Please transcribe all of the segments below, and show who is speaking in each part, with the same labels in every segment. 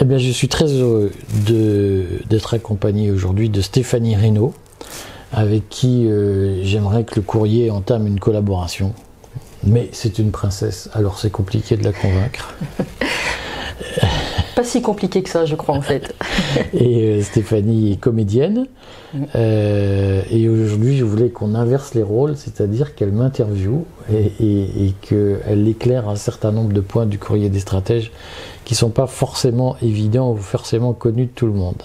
Speaker 1: Eh bien, je suis très heureux d'être accompagné aujourd'hui de Stéphanie Reynaud, avec qui euh, j'aimerais que le courrier entame une collaboration. Mais c'est une princesse, alors c'est compliqué de la convaincre.
Speaker 2: Pas si compliqué que ça, je crois, en fait.
Speaker 1: et euh, Stéphanie est comédienne. Mm. Euh, et aujourd'hui, je voulais qu'on inverse les rôles, c'est-à-dire qu'elle m'interviewe et, et qu'elle éclaire un certain nombre de points du courrier des stratèges qui ne sont pas forcément évidents ou forcément connus de tout le monde.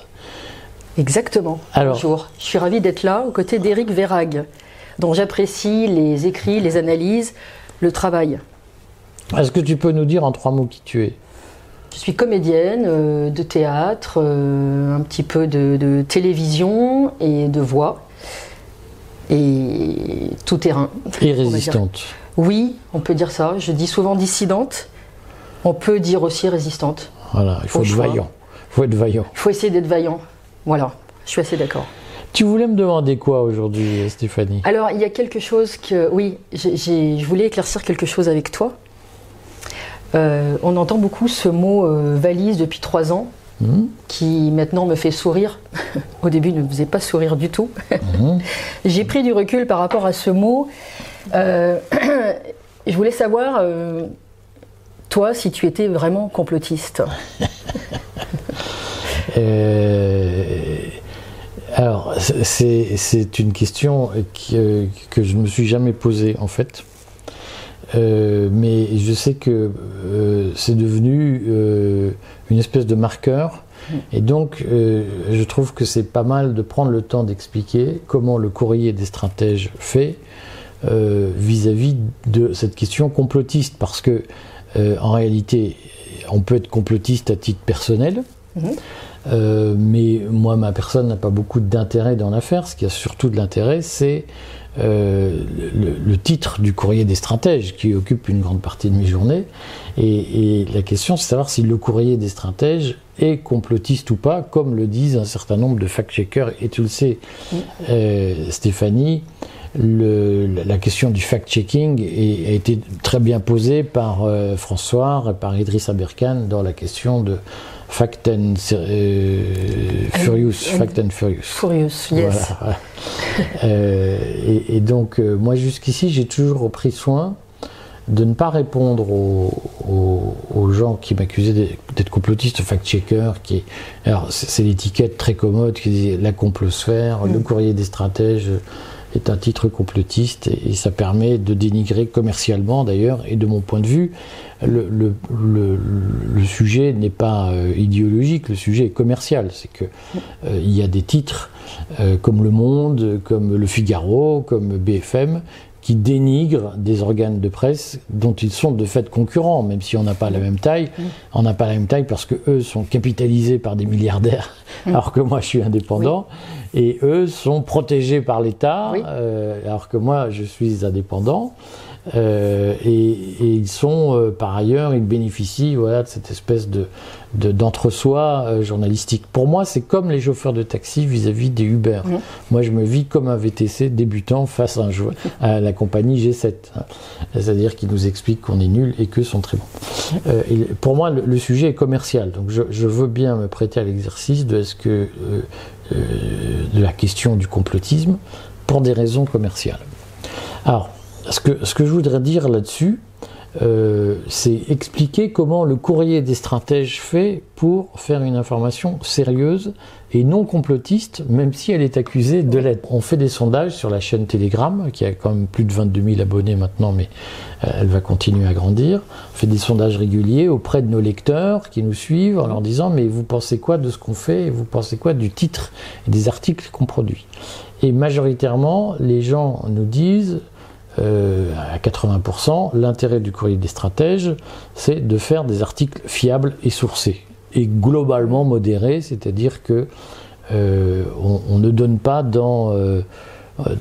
Speaker 2: Exactement. Bonjour. Je suis ravie d'être là aux côtés d'Éric Verrag, dont j'apprécie les écrits, les analyses, le travail.
Speaker 1: Est-ce que tu peux nous dire en trois mots qui tu es?
Speaker 2: Je suis comédienne euh, de théâtre, euh, un petit peu de, télévision et de voix. Et tout terrain.
Speaker 1: Et résistante.
Speaker 2: Oui, on peut dire ça. Je dis souvent dissidente. On peut dire aussi résistante.
Speaker 1: Voilà, il faut être vaillant. Il faut être vaillant.
Speaker 2: Il faut essayer d'être vaillant. Voilà, je suis assez d'accord.
Speaker 1: Tu voulais me demander quoi aujourd'hui, Stéphanie?
Speaker 2: Alors, il y a quelque chose que. Oui, je voulais éclaircir quelque chose avec toi. Euh, on entend beaucoup ce mot euh, valise depuis trois ans, mhm. qui maintenant me fait sourire. Au début, ne me faisait pas sourire du tout. Mhm. J'ai pris du recul par rapport à ce mot. Euh, je voulais savoir, toi, si tu étais vraiment complotiste?
Speaker 1: Euh, alors, c'est une question que, que, je ne me suis jamais posée en fait. Euh, mais je sais que euh, c'est devenu une espèce de marqueur. Et donc, je trouve que c'est pas mal de prendre le temps d'expliquer comment le courrier des stratèges fait vis-à-vis de cette question complotiste. Parce que, en réalité, on peut être complotiste à titre personnel. Mhm. Euh, mais moi, ma personne n'a pas beaucoup d'intérêt dans l'affaire. Ce qui a surtout de l'intérêt, c'est euh, le, titre du courrier des stratèges qui occupe une grande partie de mes journées. Et, la question, c'est de savoir si le courrier des stratèges est complotiste ou pas, comme le disent un certain nombre de fact-checkers. Et tu le sais, euh, Stéphanie, le, la question du fact-checking a été très bien posée par François et par Idriss Aberkan dans la question de Fact and euh, Furious. Fact and Furious.
Speaker 2: Furious, yes.
Speaker 1: Euh, et, donc, euh, moi, jusqu'ici, j'ai toujours pris soin de ne pas répondre aux, gens qui m'accusaient d'être complotiste, fact-checker, qui alors c'est l'étiquette très commode qui dit la complosphère, le mm. courrier des stratèges est un titre complotiste et, ça permet de dénigrer commercialement d'ailleurs et de mon point de vue le, sujet n'est pas euh, idéologique, le sujet est commercial. C'est que euh, il y a des titres euh, comme Le Monde, comme Le Figaro, comme BFM qui dénigrent des organes de presse dont ils sont de fait concurrents, même si on n'a pas la même taille. On n'a pas la même taille parce que eux sont capitalisés par des milliardaires, mm. alors que moi je suis indépendant, et eux sont protégés par l'État, alors que moi je suis indépendant. Euh, et, ils sont, euh, par ailleurs, ils bénéficient voilà, de cette espèce de, d'entre-soi euh, journalistique. Pour moi, c'est comme les chauffeurs de taxi vis-à-vis des Uber. Mmh. Moi, je me vis comme un VTC débutant face à, un à la compagnie G7. C'est-à-dire qu'ils nous expliquent qu'on est nul et qu'eux sont très bons. et pour moi, le, sujet est commercial. Donc, je, je, veux bien me prêter à l'exercice de, est-ce que, de la question du complotisme pour des raisons commerciales. Alors, ce que, je voudrais dire là-dessus, euh, c'est expliquer comment le courrier des stratèges fait pour faire une information sérieuse et non complotiste, même si elle est accusée de l'être. On fait des sondages sur la chaîne Telegram, qui a quand même plus de 22 000 abonnés maintenant, mais euh, elle va continuer à grandir. On fait des sondages réguliers auprès de nos lecteurs qui nous suivent en leur disant mais vous pensez quoi de ce qu'on fait vous pensez quoi du titre et des articles qu'on produit? Et majoritairement, les gens nous disent euh, à 80%, l'intérêt du courrier des stratèges, c'est de faire des articles fiables et sourcés, et globalement modérés, c'est-à-dire que euh, on, ne donne pas dans, euh,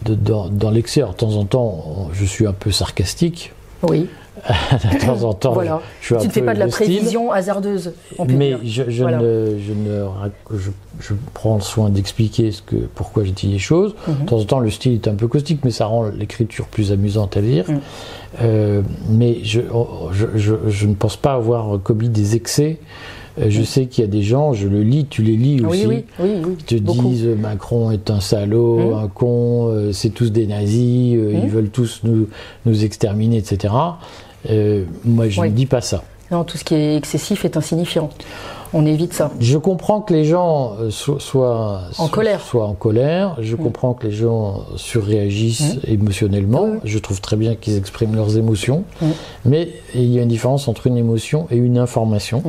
Speaker 1: dans, dans l'excès. De temps en temps, je suis un peu sarcastique.
Speaker 2: Oui.
Speaker 1: de temps en temps.
Speaker 2: Voilà. tu ne fais pas de la prévision hasardeuse.
Speaker 1: Mais je, je, ne, je, ne, je, prends soin d'expliquer ce que, pourquoi je dis les choses. Mhm. De temps en temps, le style est un peu caustique, mais ça rend l'écriture plus amusante à lire. Mhm. Euh, mais je, je, ne pense pas avoir commis des excès je sais qu'il y a des gens, je le lis, tu les lis aussi,
Speaker 2: oui, oui, oui,
Speaker 1: qui te disent euh, Macron est un salaud,
Speaker 2: Mmh.
Speaker 1: un con, euh, c'est tous des nazis, euh, ils
Speaker 2: Mmh.
Speaker 1: veulent tous nous, nous exterminer, etc. Euh, moi, je ne dis pas ça.
Speaker 2: Non, tout ce qui est excessif est insignifiant. On évite ça.
Speaker 1: Je comprends que les gens euh, so- soient
Speaker 2: En
Speaker 1: so-
Speaker 2: colère.
Speaker 1: soient en colère. Je comprends que les gens surréagissent émotionnellement. Je trouve très bien qu'ils expriment leurs émotions. Mais il y a une différence entre une émotion et une information.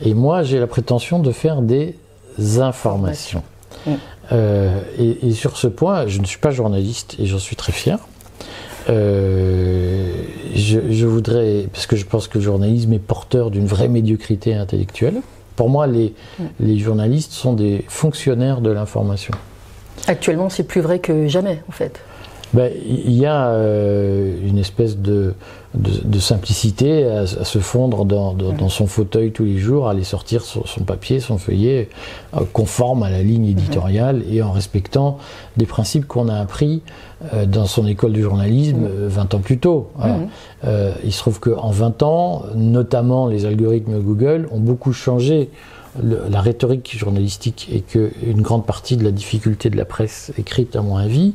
Speaker 1: Et moi, j'ai la prétention de faire des informations. Euh, et, et sur ce point, je ne suis pas journaliste et j'en suis très fier. Euh, je, je voudrais, parce que je pense que le journalisme est porteur d'une vraie médiocrité intellectuelle. Pour moi, les, les journalistes sont des fonctionnaires de l'information.
Speaker 2: Actuellement, c'est plus vrai que jamais, en fait.
Speaker 1: Ben, Il y a euh, une espèce de, de, de simplicité à, à se fondre dans, dans- dans son fauteuil tous les jours, à aller sortir son, son papier, son feuillet, euh, conforme à la ligne éditoriale et en respectant des principes qu'on a appris euh, dans son école du journalisme euh, 20 ans plus tôt. Euh, il se trouve qu'en 20 ans, notamment les algorithmes Google ont beaucoup changé le- la rhétorique journalistique et qu'une grande partie de la difficulté de la presse écrite, à mon avis,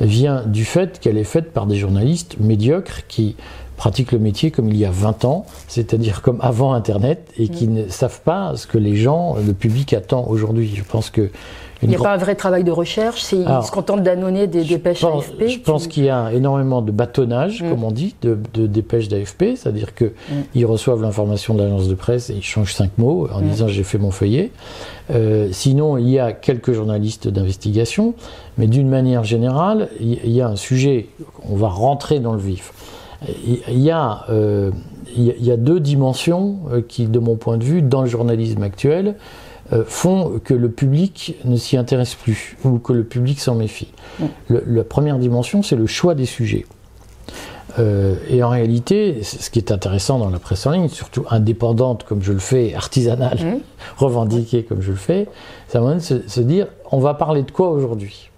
Speaker 1: vient du fait qu'elle est faite par des journalistes médiocres qui pratiquent le métier comme il y a 20 ans, c'est-à-dire comme avant Internet, et qui ne savent pas ce que les gens, le public attend aujourd'hui. Je pense que
Speaker 2: Il n'y a
Speaker 1: grande-
Speaker 2: pas un vrai travail de recherche, c'est, ils se contentent d'annoncer des dépêches
Speaker 1: pense,
Speaker 2: AFP.
Speaker 1: je pense
Speaker 2: qui-
Speaker 1: qu'il y a énormément de bâtonnage,
Speaker 2: Mm.
Speaker 1: comme on dit, de, de dépêches d'AFP, c'est-à-dire que ils reçoivent l'information de l'agence de presse et ils changent cinq mots en
Speaker 2: Mm.
Speaker 1: disant j'ai fait mon feuillet. Euh, sinon, il y a quelques journalistes d'investigation, mais d'une manière générale, il y a un sujet, on va rentrer dans le vif. Il il y a, euh, il y a- deux dimensions euh, qui, de mon point de vue, dans le journalisme actuel, font que le public ne s'y intéresse plus ou que le public s'en méfie. Le- la première dimension, c'est le choix des sujets. Euh, et en réalité, ce qui est intéressant dans la presse en ligne, surtout indépendante comme je le fais, artisanale, revendiquée comme je le fais, c'est un moment de se, se dire on va parler de quoi aujourd'hui?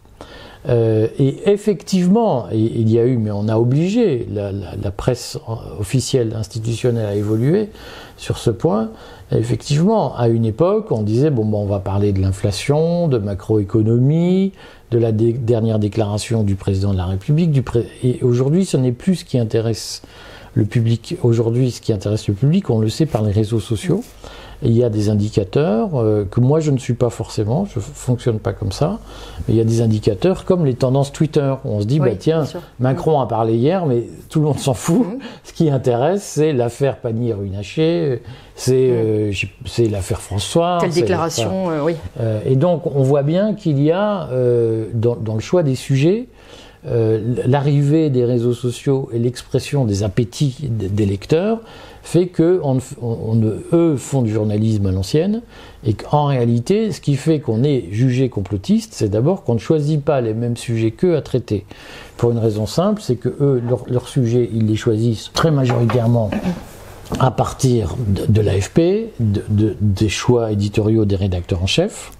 Speaker 1: Euh, et effectivement, il y a eu, mais on a obligé la, la- la presse officielle, institutionnelle à évoluer sur ce point. Effectivement, à une époque, on disait bon, on va parler de l'inflation, de macroéconomie, de la dernière déclaration du président de la République. Du et aujourd'hui, ce n'est plus ce qui intéresse le public. Aujourd'hui, ce qui intéresse le public, on le sait par les réseaux sociaux. Il y a des indicateurs euh, que moi je ne suis pas forcément, je ne fonctionne pas comme ça, mais il y a des indicateurs comme les tendances Twitter. où On se dit,
Speaker 2: Oui,
Speaker 1: bah tiens. Macron a parlé hier, mais tout le monde s'en fout.
Speaker 2: Mhm.
Speaker 1: Ce qui intéresse, c'est l'affaire Panier-Runacher, c'est euh, l'affaire François.
Speaker 2: Telle déclaration, euh, oui.
Speaker 1: et donc, on voit bien qu'il y a, dans, dans le choix des sujets, l'arrivée des réseaux sociaux et l'expression des appétits des, des lecteurs fait que on, eux font du journalisme à l'ancienne et qu'en réalité, ce qui fait qu'on est jugé complotiste, c'est d'abord qu'on ne choisit pas les mêmes sujets qu'eux à traiter. Pour une raison simple, c'est que eux, leurs sujets, ils les choisissent très majoritairement à partir de, l'AFP, de- de- des choix éditoriaux des rédacteurs en chef.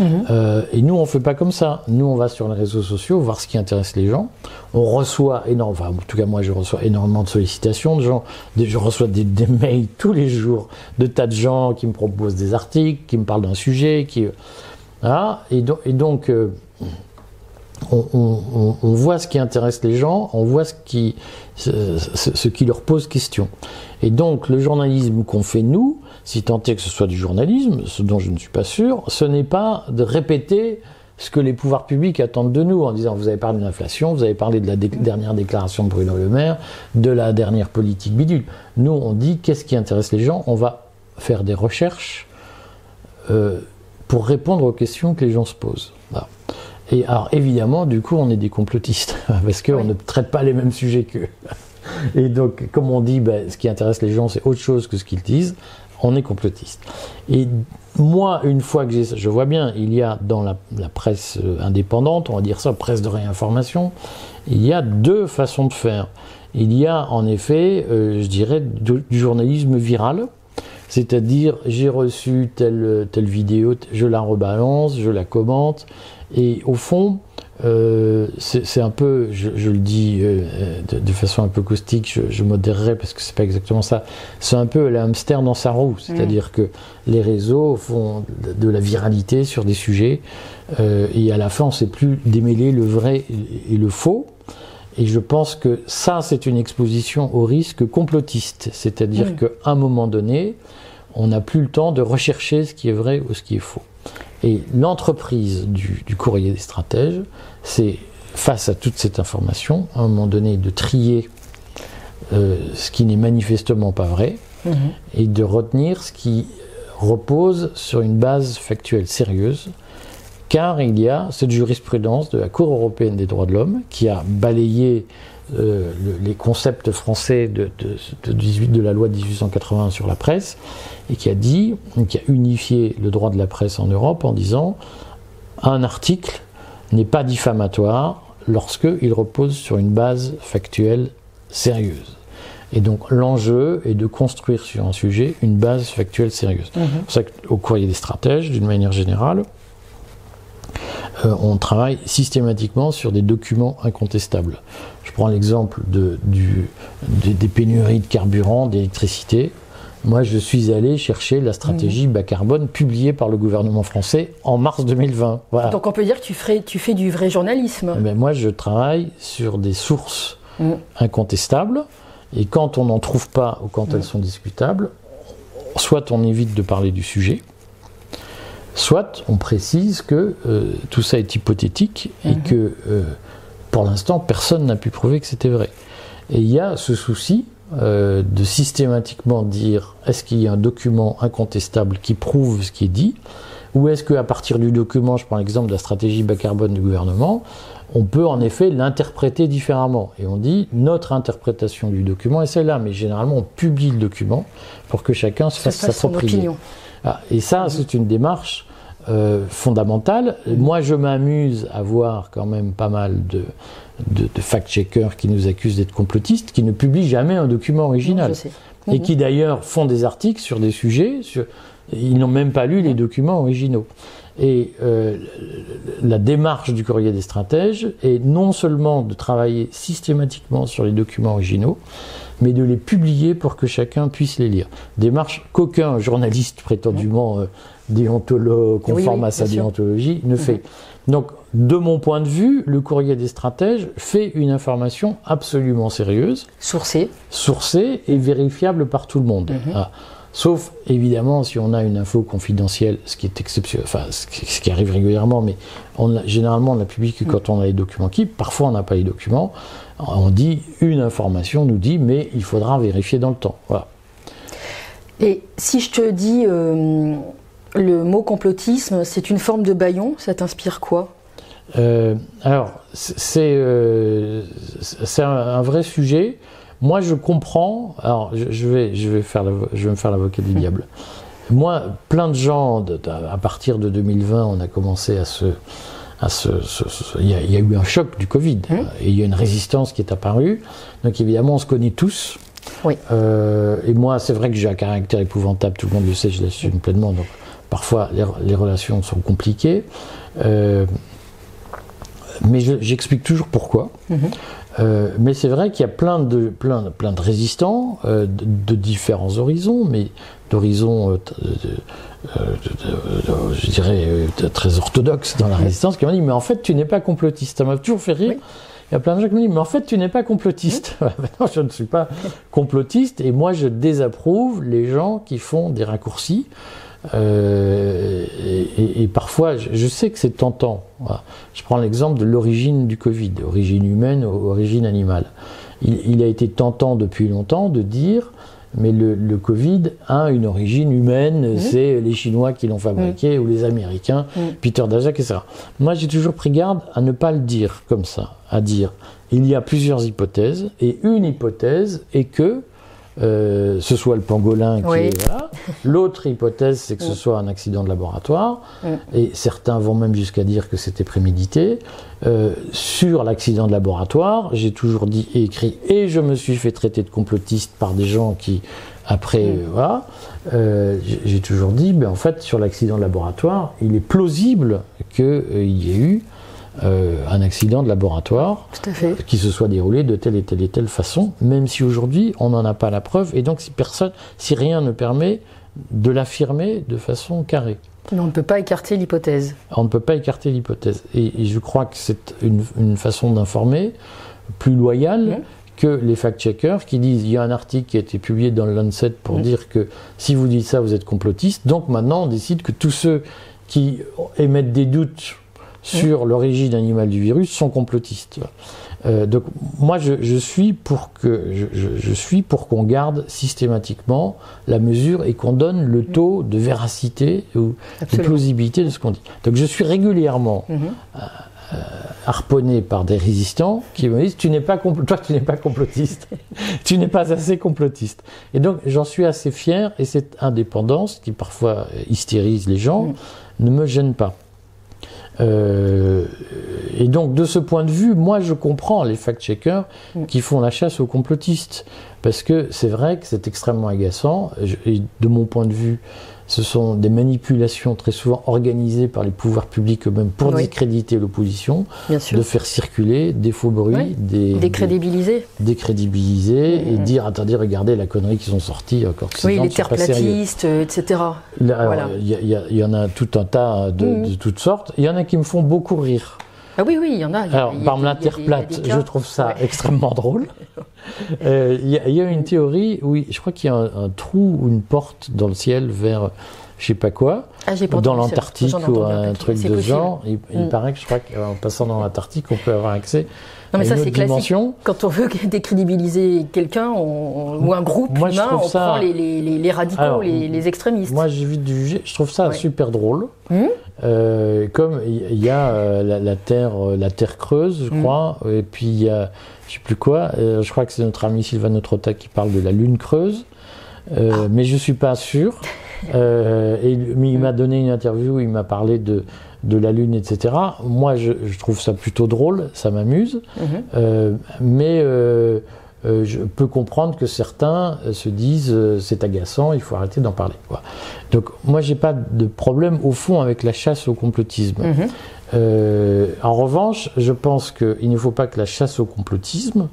Speaker 1: Euh, et nous, on ne fait pas comme ça. Nous, on va sur les réseaux sociaux voir ce qui intéresse les gens. On reçoit énormément, enfin, en tout cas, moi, je reçois énormément de sollicitations de gens. Je reçois des, mails tous les jours de tas de gens qui me proposent des articles, qui me parlent d'un sujet, qui. Voilà. Et, donc- euh, on, voit ce qui intéresse les gens, on voit ce qui, ce qui leur pose question. Et donc, le journalisme qu'on fait nous, si tant est que ce soit du journalisme, ce dont je ne suis pas sûr, ce n'est pas de répéter ce que les pouvoirs publics attendent de nous en disant vous avez parlé de l'inflation, vous avez parlé de la dé- dernière déclaration de Bruno Le Maire, de la dernière politique bidule. Nous, on dit qu'est-ce qui intéresse les gens, on va faire des recherches euh, pour répondre aux questions que les gens se posent. Voilà. Et alors évidemment, du coup, on est des complotistes parce qu'on
Speaker 2: Oui.
Speaker 1: ne traite pas les mêmes sujets qu'eux. Et donc, comme on dit, ben, ce qui intéresse les gens, c'est autre chose que ce qu'ils disent. On est complotiste. Et moi, une fois que j'ai je vois bien, il y a dans la, presse euh, indépendante, on va dire ça, presse de réinformation, il y a deux façons de faire. Il y a en effet, euh, je dirais, du journalisme viral, C'est-à-dire, j'ai reçu telle, telle vidéo, je la rebalance, je la commente, et au fond, euh, c'est un peu, je, le dis euh, de, façon un peu caustique, je, je modérerai parce que c'est pas exactement ça. C'est un peu hamster dans sa roue, c'est-à-dire que les réseaux font de, la viralité sur des sujets euh, et à la fin on ne sait plus démêler le vrai et le faux. Et je pense que ça, c'est une exposition au risque complotiste, c'est-à-dire qu'à un moment donné, on n'a plus le temps de rechercher ce qui est vrai ou ce qui est faux. Et l'entreprise du, courrier des stratèges, c'est face à toute cette information, à un moment donné, de trier euh, ce qui n'est manifestement pas vrai mhm. et de retenir ce qui repose sur une base factuelle sérieuse, car il y a cette jurisprudence de la Cour européenne des droits de l'homme qui a balayé euh, les concepts français de, de, la loi de 1881 sur la presse et qui a dit, qui a unifié le droit de la presse en Europe en disant un article n'est pas diffamatoire lorsqu'il repose sur une base factuelle sérieuse. Et donc l'enjeu est de construire sur un sujet une base factuelle sérieuse. Mmh. C'est pour ça qu'au courrier des stratèges, d'une manière générale, euh, on travaille systématiquement sur des documents incontestables. Je prends l'exemple de, des pénuries de carburant, d'électricité. Moi, je suis allé chercher la stratégie mmh. bas carbone publiée par le gouvernement français en mars 2020.
Speaker 2: Donc on peut dire que tu, ferais, tu fais du vrai journalisme.
Speaker 1: Mais moi, je travaille sur des sources mmh. incontestables. Et quand on n'en trouve pas ou quand elles mmh. sont discutables, soit on évite de parler du sujet, soit on précise que euh, tout ça est hypothétique et mhm. que euh, pour l'instant personne n'a pu prouver que c'était vrai. Et il y a ce souci euh, de systématiquement dire est-ce qu'il y a un document incontestable qui prouve ce qui est dit ou est-ce qu'à partir du document, je prends l'exemple de la stratégie bas carbone du gouvernement, on peut en effet l'interpréter différemment. Et on dit notre interprétation du document est celle-là, mais généralement on publie le document pour que chacun se fasse sa propre opinion. Ah, et ça, mhm. c'est une démarche euh, fondamentale. Moi, je m'amuse à voir quand même pas mal de, de, fact-checkers qui nous accusent d'être complotistes, qui ne publient jamais un document original. Et mhm. qui d'ailleurs font des articles sur des sujets, sur... ils n'ont même pas lu les documents originaux. Et euh, la démarche du courrier des stratèges est non seulement de travailler systématiquement sur les documents originaux, mais de les publier pour que chacun puisse les lire. Démarche qu'aucun journaliste prétendument euh, déontologue, conforme à sa déontologie, ne fait. Mhm. Donc, de mon point de vue, le courrier des stratèges fait une information absolument sérieuse.
Speaker 2: Sourcée.
Speaker 1: Sourcée et vérifiable par tout le monde. Mhm. Ah. Sauf, évidemment, si on a une info confidentielle, ce qui est exceptionnel, enfin, ce qui, arrive régulièrement, mais on généralement, on la publie que quand on a les documents qui, parfois on n'a pas les documents. On dit, une information nous dit, mais il faudra vérifier dans le temps. Voilà.
Speaker 2: Et si je te dis, euh, le mot complotisme, c'est une forme de baillon, ça t'inspire quoi?
Speaker 1: Euh, Alors, c'est euh, un, vrai sujet. Moi, je comprends. Alors, je, vais, je vais, faire je vais me faire l'avocat du diable. Moi, plein de gens, à partir de 2020, on a commencé à se. À ce, il, y a, eu un choc du Covid mmh. et il y a une résistance qui est apparue. Donc évidemment, on se connaît tous.
Speaker 2: Oui.
Speaker 1: Euh, et moi, c'est vrai que j'ai un caractère épouvantable, tout le monde le sait, je l'assume pleinement. Donc parfois, les, relations sont compliquées. Euh, mais j'explique toujours pourquoi. Mmh. Euh, mais c'est vrai qu'il y a plein de, plein, plein de résistants euh, de, différents horizons, mais d'horizons, euh, je dirais, très orthodoxes dans la résistance, qui m'ont dit Mais en fait, tu n'es pas complotiste. Ça m'a toujours fait rire. Il y a plein de gens qui me disent Mais en fait, tu n'es pas complotiste. non, je ne suis pas complotiste, et moi, je désapprouve les gens qui font des raccourcis. Euh, et, parfois, je, sais que c'est tentant. Je prends l'exemple de l'origine du Covid, origine humaine ou origine animale. Il, a été tentant depuis longtemps de dire, mais le, Covid a une origine humaine, c'est les Chinois qui l'ont fabriqué ou les Américains, Peter Daszak, etc. Moi, j'ai toujours pris garde à ne pas le dire comme ça, à dire il y a plusieurs hypothèses, et une hypothèse est que euh, ce soit le pangolin qui est là. L'autre hypothèse, c'est que ce soit un accident de laboratoire. Et certains vont même jusqu'à dire que c'était prémédité. Euh, sur l'accident de laboratoire, j'ai toujours dit et écrit, et je me suis fait traiter de complotiste par des gens qui Après, euh, voilà, j'ai- j'ai toujours dit, ben, en fait, sur l'accident de laboratoire, il est plausible qu'il y ait eu euh, un accident de laboratoire qui se soit déroulé de telle et telle et telle façon, même si aujourd'hui on n'en a pas la preuve, et donc si personne, si rien ne permet de l'affirmer de façon carrée.
Speaker 2: Mais on ne peut pas écarter l'hypothèse.
Speaker 1: On ne peut pas écarter l'hypothèse. Et, et je crois que c'est une, une façon d'informer plus loyale que les fact-checkers qui disent il y a un article qui a été publié dans le Lancet pour dire que si vous dites ça, vous êtes complotiste. Donc maintenant, on décide que tous ceux qui émettent des doutes sur l'origine animale du virus sont complotistes. Euh, donc moi, je, je suis pour que je, suis pour qu'on garde systématiquement la mesure et qu'on donne le taux de véracité ou de
Speaker 2: Absolument.
Speaker 1: plausibilité de ce qu'on dit. Donc je suis régulièrement
Speaker 2: Mhm.
Speaker 1: harponné par des résistants qui me disent tu n'es pas toi tu n'es pas complotiste tu n'es pas assez complotiste et donc j'en suis assez fier et cette indépendance qui parfois hystérise les gens
Speaker 2: Mm.
Speaker 1: ne me gêne pas Euh, et donc de ce point de vue moi je comprends les fact-checkers
Speaker 2: Mm.
Speaker 1: qui font la chasse aux complotistes parce que c'est vrai que c'est extrêmement agaçant Je- et de mon point de vue ce sont des manipulations très souvent organisées par les pouvoirs publics eux-mêmes pour
Speaker 2: Oui.
Speaker 1: discréditer l'opposition, de faire circuler des faux bruits,
Speaker 2: Oui.
Speaker 1: des,
Speaker 2: Décrédibiliser.
Speaker 1: des- décrédibiliser et
Speaker 2: Mhm.
Speaker 1: dire attendez regardez la connerie qui sont sorties encore que ces
Speaker 2: Oui, les
Speaker 1: ne sont
Speaker 2: terres
Speaker 1: pas sérieux.
Speaker 2: platistes, euh, etc.
Speaker 1: Là, alors,
Speaker 2: Voilà.
Speaker 1: Il y, il y il en a tout un tas de,
Speaker 2: Mhm.
Speaker 1: de toutes sortes. Il y en a qui me font beaucoup rire.
Speaker 2: Ah oui, oui, il y en a. y
Speaker 1: Alors,
Speaker 2: y y a
Speaker 1: Terre
Speaker 2: y
Speaker 1: plate, je trouve ça
Speaker 2: Ouais.
Speaker 1: extrêmement drôle. Euh, Il y, a- il y a une théorie, oui, je crois qu'il y a un, un trou ou une porte dans le ciel vers je sais pas quoi,
Speaker 2: Ah, j'ai pas
Speaker 1: dans l'Antarctique ou un truc de genre. Il, il
Speaker 2: Mm.
Speaker 1: paraît que je crois qu'en passant dans l'Antarctique, on peut avoir accès
Speaker 2: Non, mais ça, c'est classique. Quand on veut décrédibiliser quelqu'un ou un groupe
Speaker 1: Moi,
Speaker 2: humain, on
Speaker 1: ça-
Speaker 2: prend les, les- les- les radicaux,
Speaker 1: Alors,
Speaker 2: les, extrémistes.
Speaker 1: Moi, j'évite de juger. Je trouve ça
Speaker 2: Ouais.
Speaker 1: super drôle.
Speaker 2: Mhm.
Speaker 1: Euh, comme il y a euh, la, la terre, euh, la terre creuse, je
Speaker 2: Mhm.
Speaker 1: crois, et puis il y a, je sais plus quoi. je crois que c'est notre ami Sylvain Trota qui parle de la lune creuse,
Speaker 2: Ah.
Speaker 1: mais je suis pas sûr. Euh, et mais il m'a donné une interview, où il m'a parlé de de la lune, etc. Moi, je, je trouve ça plutôt drôle, ça m'amuse.
Speaker 2: Mhm.
Speaker 1: Euh, mais euh, euh, je peux comprendre que certains se disent c'est agaçant, il faut arrêter d'en parler. quoi. Donc moi j'ai pas de problème au fond avec la chasse au complotisme.
Speaker 2: Mhm.
Speaker 1: En revanche, je pense qu'il ne faut pas que la chasse au complotisme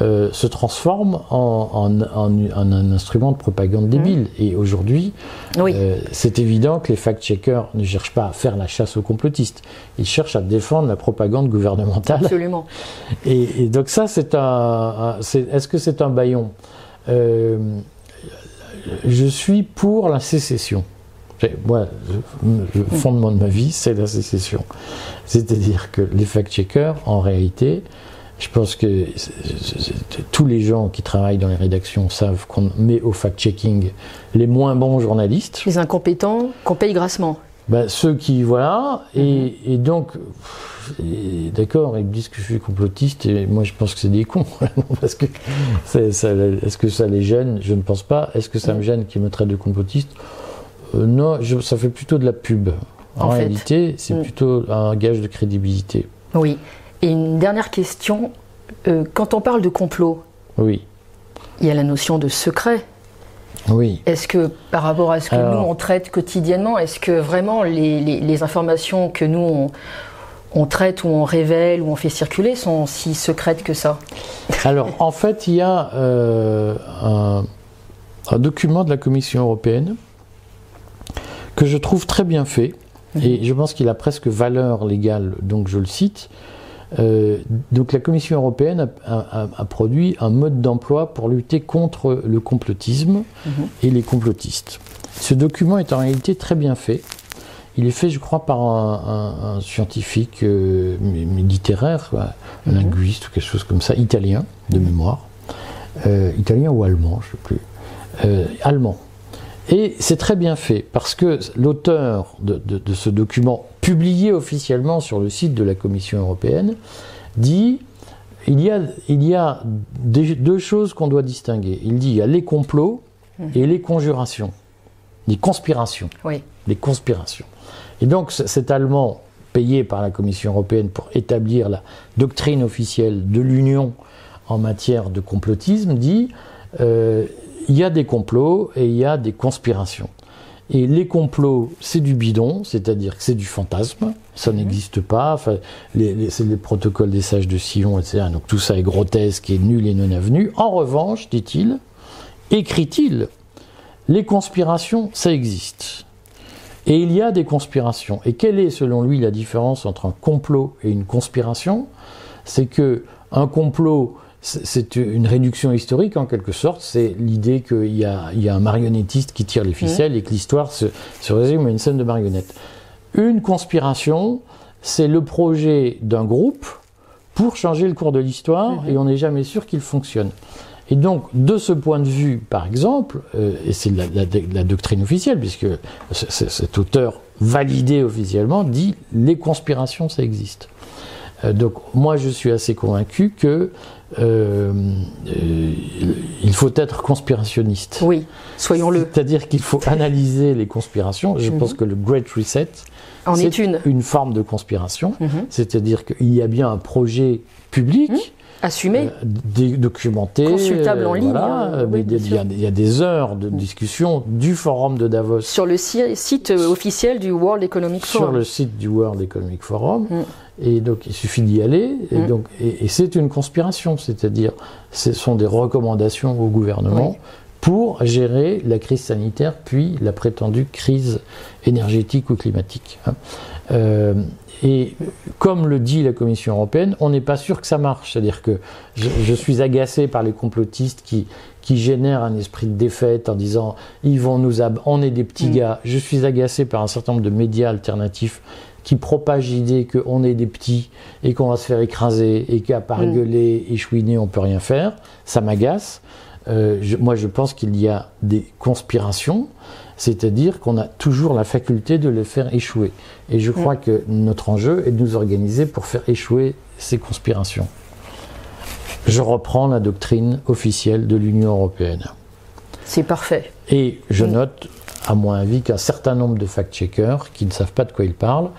Speaker 1: euh, se transforme en, en- en- en un instrument de propagande débile. Et aujourd'hui,
Speaker 2: Oui.
Speaker 1: euh, c'est évident que les fact-checkers ne cherchent pas à faire la chasse aux complotistes. Ils cherchent à défendre la propagande gouvernementale.
Speaker 2: Absolument.
Speaker 1: Et, et donc ça, c'est un. Est-ce que c'est un baillon Euh, Je suis pour la sécession. Moi, le fondement de ma vie, c'est la sécession. C'est-à-dire que les fact-checkers, en réalité, je pense que tous les gens qui travaillent dans les rédactions savent qu'on met au fact-checking les moins bons journalistes.
Speaker 2: Les incompétents qu'on paye grassement.
Speaker 1: Ben, ceux qui voilà et, et donc d'accord ils me disent que je suis complotiste et moi je pense que c'est des cons parce que est-ce que ça les gêne? Je ne pense pas est-ce que ça me gêne qu'ils me traitent de complotiste? Euh, non je- ça fait plutôt de la pub en, réalité c'est
Speaker 2: Mm.
Speaker 1: plutôt un gage de crédibilité
Speaker 2: Oui. Et une dernière question. Euh, quand on parle de complot,
Speaker 1: oui
Speaker 2: il y a la notion de secret.
Speaker 1: oui
Speaker 2: Est-ce que par rapport à ce que
Speaker 1: Alors-
Speaker 2: nous on traite quotidiennement, est-ce que vraiment les, les- les informations que nous on, on traite ou on révèle ou on fait circuler sont si secrètes que ça?
Speaker 1: Alors, en fait, il y a euh, un, un document de la Commission européenne que je trouve très bien fait, et je pense qu'il a presque valeur légale, donc je le cite. Euh, donc la Commission européenne a, a- a produit un mode d'emploi pour lutter contre le complotisme et les complotistes. Ce document est en réalité très bien fait. Il est fait, je crois, par un, un- un scientifique euh, littéraire, un linguiste ou quelque chose comme ça, italien de mémoire, Euh, italien ou allemand, je ne sais plus, Euh, allemand. Et c'est très bien fait parce que l'auteur de, de- de ce document, publié officiellement sur le site de la Commission européenne, dit il y a, il y a des- deux choses qu'on doit distinguer. Il dit il y a les complots et les conjurations, les conspirations
Speaker 2: Oui.
Speaker 1: les conspirations. Et donc cet Allemand, payé par la Commission européenne pour établir la doctrine officielle de l'Union en matière de complotisme, dit euh, il y a des complots et il y a des conspirations. Et les complots, c'est du bidon, c'est-à-dire que c'est du fantasme, ça
Speaker 2: Mhm.
Speaker 1: n'existe pas. Enfin, les- les- c'est les protocoles des sages de Sion, etc. Donc tout ça est grotesque et nul et non avenu. En revanche, dit-il, écrit-il, les conspirations, ça existe. Et il y a des conspirations. Et quelle est, selon lui, la différence entre un complot et une conspiration? C'est que un complot, c'est une réduction historique en quelque sorte. C'est l'idée qu'il y, a- il y a un marionnettiste qui tire les ficelles et que l'histoire se, se résume à une scène de marionnettes. Une conspiration, c'est le projet d'un groupe pour changer le cours de l'histoire et on n'est jamais sûr qu'il fonctionne. Et donc, de ce point de vue, par exemple, euh, et c'est la, la- la doctrine officielle, puisque cet auteur validé officiellement dit les conspirations, ça existe. Euh, donc, moi, je suis assez convaincu que euh, euh, il faut être conspirationniste.
Speaker 2: Oui, soyons-le.
Speaker 1: C'est-à-dire qu'il faut analyser les conspirations. Je pense que le Great Reset,
Speaker 2: En est une.
Speaker 1: une forme de conspiration.
Speaker 2: Mhm.
Speaker 1: C'est-à-dire qu'il y a bien un projet public.
Speaker 2: Assumé.
Speaker 1: Euh, documenté,
Speaker 2: Consultable en ligne,
Speaker 1: voilà,
Speaker 2: euh,
Speaker 1: mais
Speaker 2: oui, bien
Speaker 1: il y, a- il y a des heures de discussion du forum de Davos
Speaker 2: sur le si- site euh, officiel du World Economic
Speaker 1: sur
Speaker 2: Forum.
Speaker 1: le site du World Economic Forum.
Speaker 2: Mm.
Speaker 1: Et donc, il suffit d'y aller. Et,
Speaker 2: Mm.
Speaker 1: donc, et, et c'est une conspiration, c'est-à-dire, ce sont des recommandations au gouvernement
Speaker 2: Oui.
Speaker 1: Pour gérer la crise sanitaire, puis la prétendue crise énergétique ou climatique. hein. Euh, et comme le dit la Commission européenne, on n'est pas sûr que ça marche. C'est-à-dire que je, je suis agacé par les complotistes qui, qui génèrent un esprit de défaite en disant ils vont nous ab- on est des petits
Speaker 2: Mm.
Speaker 1: gars. Je suis agacé par un certain nombre de médias alternatifs qui propagent l'idée qu'on est des petits et qu'on va se faire écraser et qu'à part
Speaker 2: Mm.
Speaker 1: gueuler et chouiner on peut rien faire. Ça m'agace. Euh, je- moi, je pense qu'il y a des conspirations, c'est-à-dire qu'on a toujours la faculté de les faire échouer. Et je crois que notre enjeu est de nous organiser pour faire échouer ces conspirations. Je reprends la doctrine officielle de l'Union européenne.
Speaker 2: C'est parfait.
Speaker 1: Et je
Speaker 2: Mm.
Speaker 1: note, à mon avis, qu'un certain nombre de fact-checkers qui ne savent pas de quoi ils parlent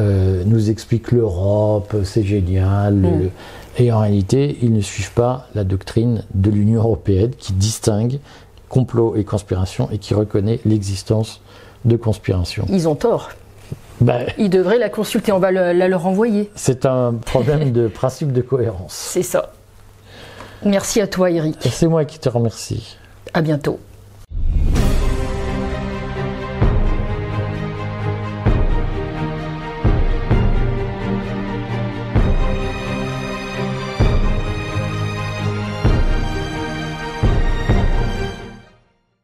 Speaker 1: euh, nous expliquent l'Europe, c'est génial.
Speaker 2: Mm.
Speaker 1: le- Et en réalité, ils ne suivent pas la doctrine de l'Union européenne qui distingue complot et conspiration et qui reconnaît l'existence de conspiration.
Speaker 2: Ils ont tort.
Speaker 1: Ben,
Speaker 2: Ils devraient la consulter. On va le- la leur envoyer.
Speaker 1: c'est un problème de principe de cohérence.
Speaker 2: C'est ça. Merci à toi, Eric.
Speaker 1: C'est moi qui te remercie.
Speaker 2: À bientôt.